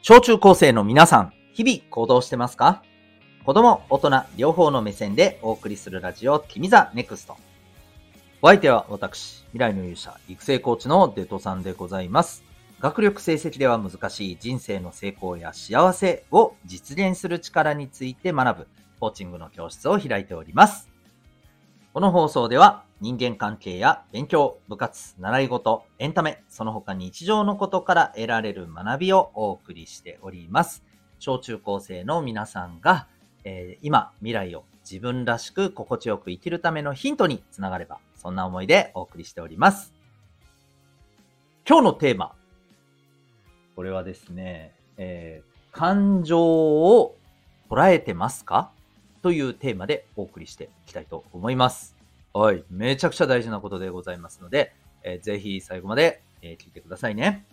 小中高生の皆さん、日々行動してますか？子供、大人、両方の目線でお送りするラジオ、君 the NEXT。お相手は私、未来の勇者、育成コーチのデトさんでございます。学力成績では難しい人生の成功や幸せを実現する力について学ぶ、コーチングの教室を開いております。この放送では人間関係や勉強、部活、習い事、エンタメ、その他日常のことから得られる学びをお送りしております。小中高生の皆さんが、えー今、未来を自分らしく心地よく生きるためのヒントにつながれば、そんな思いでお送りしております。今日のテーマ。これはですね、えー感情を捉えてますか？というテーマでお送りしていきたいと思います。はい。めちゃくちゃ大事なことでございますので、えーぜひ最後まで、えー聞いてくださいね。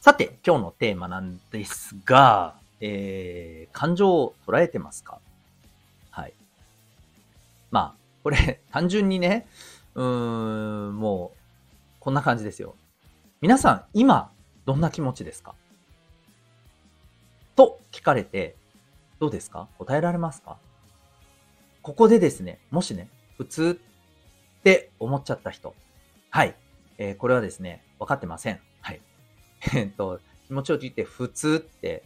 さて、今日のテーマなんですが、えー、感情を捉えてますか？はい。まあ、これ、単純にね、うーん、もう、こんな感じですよ。皆さん、今、どんな気持ちですか？と聞かれて、どうですか？答えられますか？ここでですね、もしね、普通って思っちゃった人。はい。えーこれはですね、分かってません。はい。えっと、気持ちを聞いて普通って、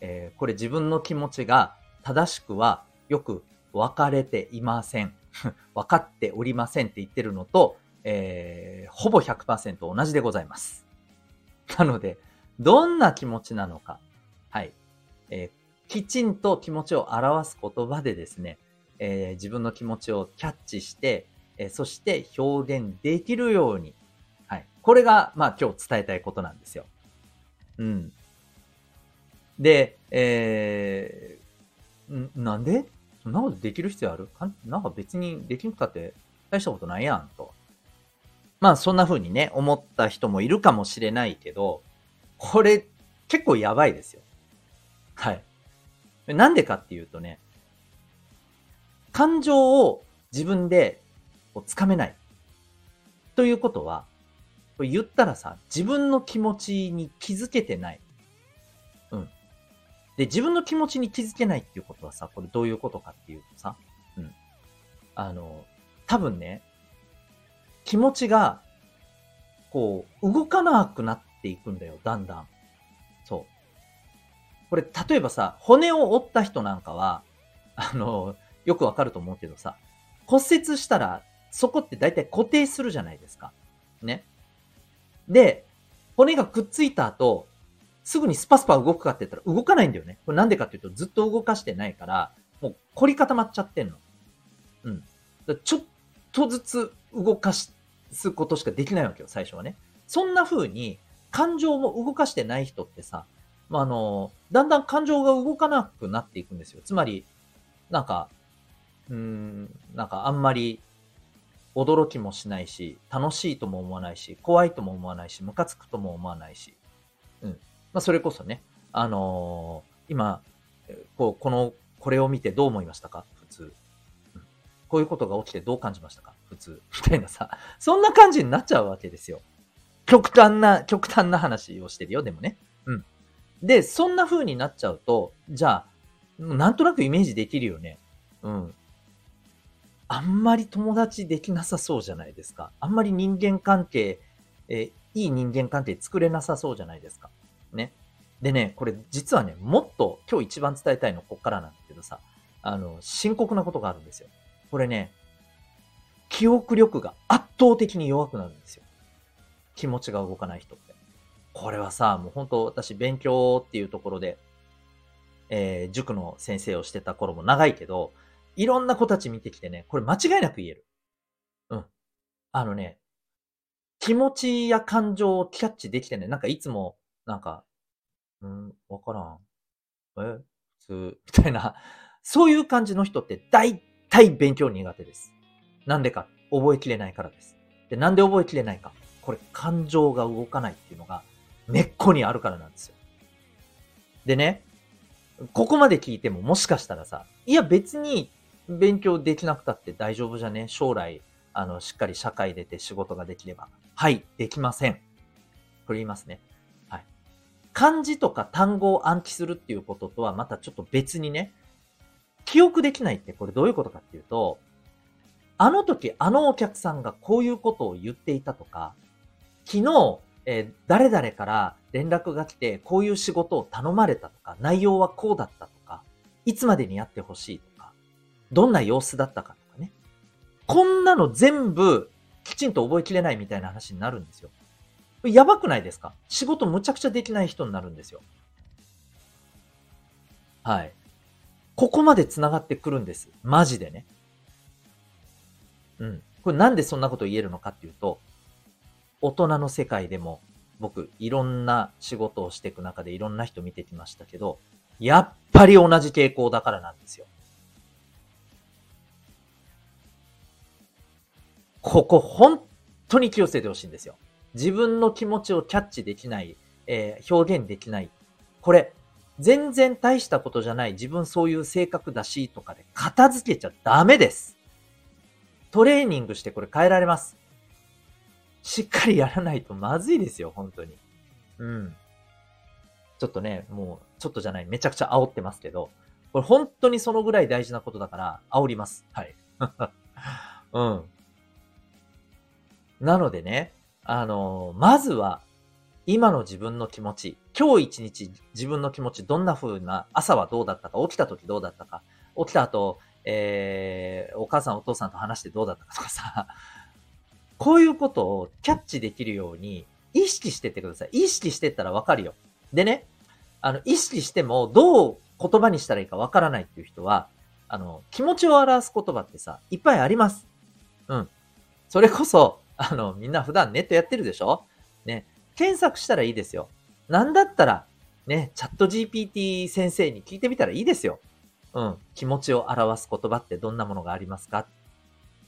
えーこれ自分の気持ちが正しくはよく分かれていません。分かっておりませんって言ってるのと、えーほぼ100%同じでございます。なので、どんな気持ちなのか、はい。えーきちんと気持ちを表す言葉でですね、えー自分の気持ちをキャッチして、えーそして表現できるように、はい。これが、まあ今日伝えたいことなんですよ。うん。で、えーなんで？そんなことできる必要ある？かなんか別にできんくたって大したことないやん、と。まあそんな風にね、思った人もいるかもしれないけど、これ結構やばいですよ。はい。なんでかっていうとね、感情を自分でこうつかめない。ということは、これ言ったらさ、自分の気持ちに気づけてない。うん。で、自分の気持ちに気づけないっていうことはさ、これどういうことかっていうとさ、うん。あの、多分ね、気持ちが、こう、動かなくなっていくんだよ、だんだん。これ、例えばさ、骨を折った人なんかは、あの、よくわかると思うけどさ、骨折したら、そこって大体固定するじゃないですか。ね。で、骨がくっついた後、すぐにスパスパ動くかって言ったら動かないんだよね。これなんでかっていうと、ずっと動かしてないから、もう凝り固まっちゃってんの。うん。だちょっとずつ動かすことしかできないわけよ、最初はね。そんな風に、感情も動かしてない人ってさ、まあ、あの、だんだん感情が動かなくなっていくんですよ。つまり、なんか、うん、なんかあんまり驚きもしないし、楽しいとも思わないし、怖いとも思わないし、ムカつくとも思わないし。うん。まあ、それこそね、あのー今、こう、この、これを見てどう思いましたか？普通。うんこういうことが起きてどう感じましたか？普通。みたいなさ、そんな感じになっちゃうわけですよ。極端な、極端な話をしてるよ、でもね。うん。で、そんな風になっちゃうと、じゃあ、なんとなくイメージできるよね。うん。あんまり友達できなさそうじゃないですか。あんまり人間関係、えいい人間関係作れなさそうじゃないですか。ね。でね、これ実はね、もっと今日一番伝えたいのこっからなんだけどさ、あの、深刻なことがあるんですよ。これね、記憶力が圧倒的に弱くなるんですよ。気持ちが動かない人って。これはさ、もう本当私勉強っていうところで、えー塾の先生をしてた頃も長いけど、いろんな子たち見てきてね、これ間違いなく言える。うん。あのね、気持ちや感情をキャッチできてね、なんかいつも、なんか、うん、わからん。え？普通、みたいな、そういう感じの人って大体勉強苦手です。なんでか、覚えきれないからです。で、なんで覚えきれないか。これ、感情が動かないっていうのが、根っこにあるからなんですよ。でね、ここまで聞いてももしかしたらさ、いや別に勉強できなくたって大丈夫じゃね？将来、あの、しっかり社会出て仕事ができれば。はい、できません。これ言いますね。はい。漢字とか単語を暗記するっていうこととはまたちょっと別にね、記憶できないってこれどういうことかっていうと、あの時あのお客さんがこういうことを言っていたとか、昨日、えー、誰々から連絡が来てこういう仕事を頼まれたとか、内容はこうだったとか、いつまでにやってほしいとか、どんな様子だったかとかね。こんなの全部きちんと覚えきれないみたいな話になるんですよ。やばくないですか？仕事むちゃくちゃできない人になるんですよ。はい。ここまで繋がってくるんです。マジでね。うん。これなんでそんなこと言えるのかっていうと、大人の世界でも僕、いろんな仕事をしていく中でいろんな人見てきましたけど、やっぱり同じ傾向だからなんですよ。ここ本当に気をつけてほしいんですよ。自分の気持ちをキャッチできない、えー、表現できない。これ、全然大したことじゃない、自分そういう性格だし、とかで片付けちゃダメです。トレーニングしてこれ変えられます。しっかりやらないとまずいですよ、本当に。うん。ちょっとね、もう、ちょっとじゃない、めちゃくちゃ煽ってますけど、これ本当にそのぐらい大事なことだから、煽ります。はい。うん。なのでね、あの、まずは、今の自分の気持ち、今日一日自分の気持ち、どんな風な、朝はどうだったか、起きた時どうだったか、起きた後、えー、お母さんお父さんと話してどうだったかとかさ、こういうことをキャッチできるように意識してってください。意識してったらわかるよ。でね、あの、意識してもどう言葉にしたらいいかわからないっていう人は、あの、気持ちを表す言葉ってさ、いっぱいあります。うん。それこそ、あの、みんな普段ネットやってるでしょ？ね。検索したらいいですよ。なんだったら、ね、チャット GPT 先生に聞いてみたらいいですよ。うん。気持ちを表す言葉ってどんなものがありますか？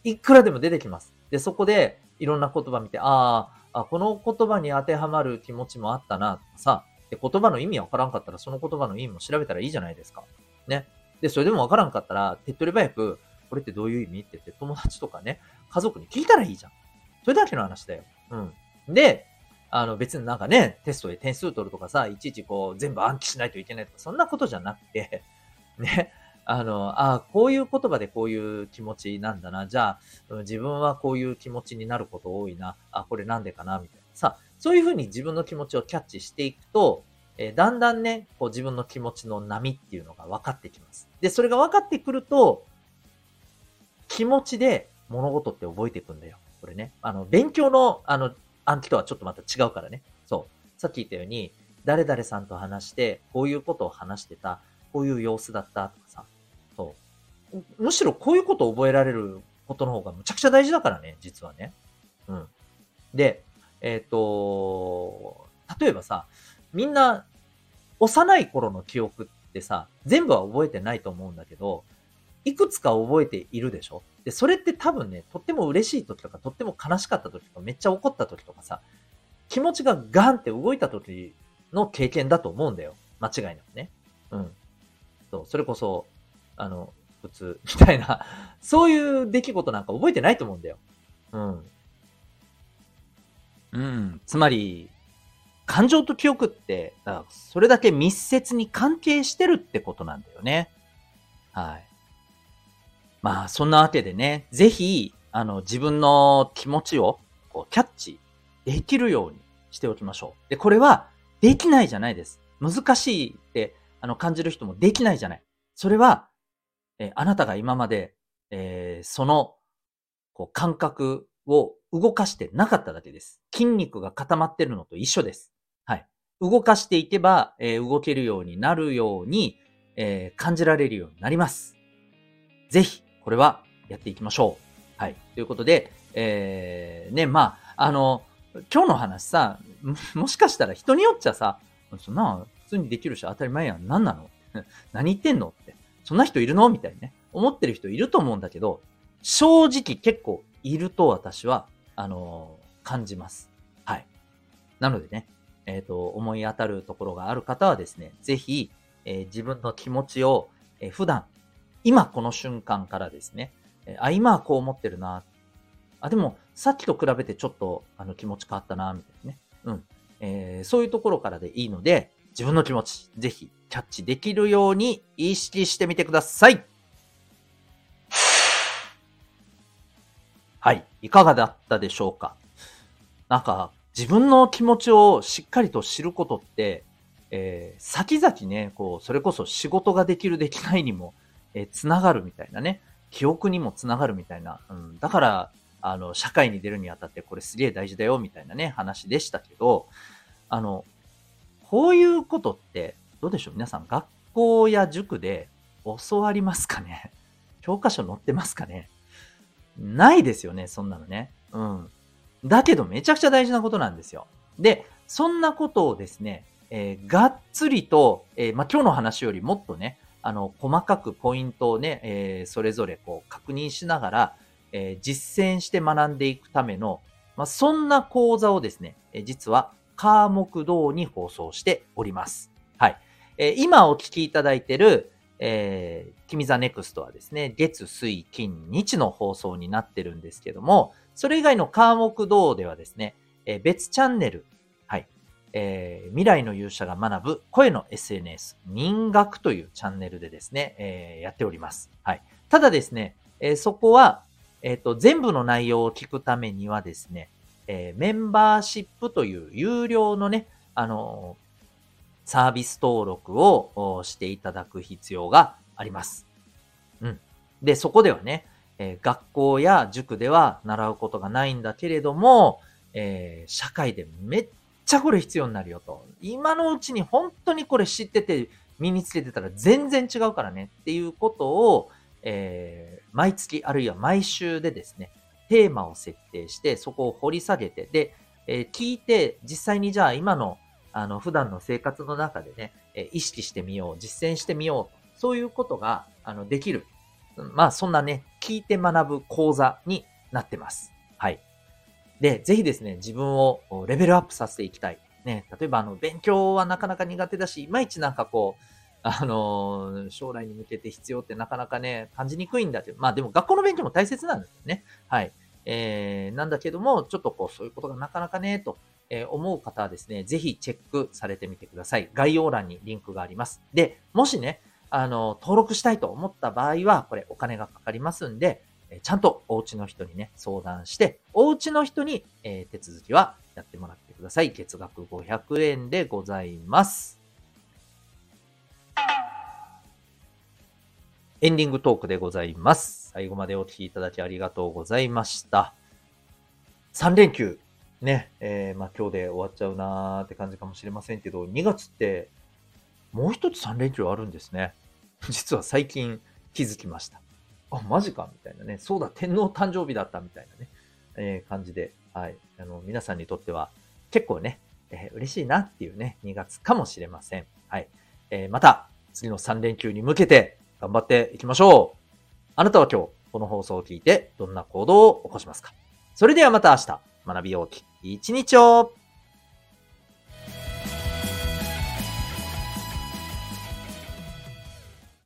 いくらでも出てきます。で、そこでいろんな言葉見て、ああ、この言葉に当てはまる気持ちもあったな、とかさ、で、言葉の意味わからんかったらその言葉の意味も調べたらいいじゃないですか。ね。で、それでもわからんかったら、手っ取り早く、これってどういう意味って言って友達とかね、家族に聞いたらいいじゃん。それだけの話だよ。うん。で、あの別になんかね、テストで点数取るとかさ、いちいちこう全部暗記しないといけないとか、そんなことじゃなくて、ね、あの、あこういう言葉でこういう気持ちなんだな。じゃあ、自分はこういう気持ちになること多いな。あ、これなんでかな？みたいな。さあ、そういうふうに自分の気持ちをキャッチしていくと、えー、だんだんね、こう自分の気持ちの波っていうのが分かってきます。で、それが分かってくると、気持ちで物事って覚えていくんだよ。これね。あの、勉強の、あの、暗記とはちょっとまた違うからね。そう。さっき言ったように、誰々さんと話して、こういうことを話してた、こういう様子だったとかさ。そう。むしろこういうことを覚えられることの方がむちゃくちゃ大事だからね、実はね。うん。で、えっ、ー、と、例えばさ、みんな、幼い頃の記憶ってさ、全部は覚えてないと思うんだけど、いくつか覚えているでしょ？で、それって多分ね、とっても嬉しい時とか、とっても悲しかった時とか、めっちゃ怒った時とかさ、気持ちがガンって動いた時の経験だと思うんだよ。間違いなくね。うん。そう、それこそ、あの、普通、みたいな、そういう出来事なんか覚えてないと思うんだよ。うん。うん。つまり、感情と記憶って、だそれだけ密接に関係してるってことなんだよね。はい。まあ、そんなわけでね、ぜひ、あの、自分の気持ちを、こう、キャッチできるようにしておきましょう。で、これは、できないじゃないです。難しいって、あの、感じる人もできないじゃない。それは、えあなたが今まで、えー、その、こう、感覚を動かしてなかっただけです。筋肉が固まってるのと一緒です。はい。動かしていけば、えー、動けるようになるように、えー、感じられるようになります。ぜひ、これはやっていきましょう。はい。ということで、えー、ね、まあ、あの、今日の話さ、もしかしたら人によっちゃさ、そんな、通にできるし当たり前やん。何なの？何言ってんのって。そんな人いるの？みたいにね。思ってる人いると思うんだけど、正直結構いると私は、あのー、感じます。はい。なのでね、えっ、ー、と、思い当たるところがある方はですね、ぜひ、えー、自分の気持ちを、え普段今この瞬間からですね、えあ、今はこう思ってるな。あ、でも、さっきと比べてちょっと、あの、気持ち変わったな、みたいなね。うん。え、そういうところからでいいので、自分の気持ち、ぜひ、キャッチできるように意識してみてください。はい。いかがだったでしょうか？なんか、自分の気持ちをしっかりと知ることって、えー、先々ね、こう、それこそ仕事ができるできないにも、えー、つながるみたいなね、記憶にもつながるみたいな、うん、だから、あの、社会に出るにあたってこれすげえ大事だよ、みたいなね、話でしたけど、あの、こういうことって、どうでしょう？皆さん、学校や塾で教わりますかね？教科書載ってますかね？ないですよね、そんなのね。うん。だけどめちゃくちゃ大事なことなんですよ。で、そんなことをですね、えー、がっつりと、えー、まあ、今日の話よりもっとね、あの、細かくポイントをね、えー、それぞれこう確認しながら、え実践して学んでいくための、まあ、そんな講座をですね、え実は、火木土に放送しております。はい。えー今お聞きいただいている、えー、君 the NEXT はですね、月、水、金、日の放送になってるんですけども、それ以外の火木土ではですね、えー、別チャンネル、はい、えー、未来の勇者が学ぶ声の SNS、人学というチャンネルでですね、えー、やっております。はい。ただですね、えー、そこは、えっ、と、全部の内容を聞くためにはですね、えメンバーシップという有料のね、あのサービス登録をしていただく必要があります。うん。で、そこではね、えー、学校や塾では習うことがないんだけれども、え、社会でめっちゃこれ必要になるよと。今のうちに本当にこれ知ってて身につけてたら全然違うからねっていうことを、えー、毎月あるいは毎週でですね、テーマを設定して、そこを掘り下げて、で、え、聞いて、実際にじゃあ今のあの、普段の生活の中でね、え意識してみよう、実践してみよう、そういうことが、あの、できる。まあ、そんなね、聞いて学ぶ講座になってます。はい。で、ぜひですね、自分をレベルアップさせていきたい。ね、例えば、あの、勉強はなかなか苦手だし、いまいちなんかこう、あの将来に向けて必要ってなかなかね、感じにくいんだけど、まあでも学校の勉強も大切なんですよね。はい。えー、なんだけども、ちょっとこう、そういうことがなかなかね、とえ思う方はですね、ぜひチェックされてみてください。概要欄にリンクがあります。で、もしね、あの、登録したいと思った場合は、これお金がかかりますんで、えちゃんとお家の人にね、相談して、お家の人に、え手続きはやってもらってください。月額500円でございます。エンディングトークでございます。最後までお聴きいただきありがとうございました。3連休ね、えー、まあ今日で終わっちゃうなーって感じかもしれませんけど、2月ってもう一つ3連休あるんですね。実は最近気づきました。あ、マジかみたいなね。そうだ、天皇誕生日だったみたいなね、えー、感じで、はい。あの、皆さんにとっては結構ね、えー、嬉しいなっていうね、2月かもしれません。はい。えー、また、次の3連休に向けて頑張っていきましょう。あなたは今日、この放送を聞いてどんな行動を起こしますか？それではまた明日、学びようき一日を。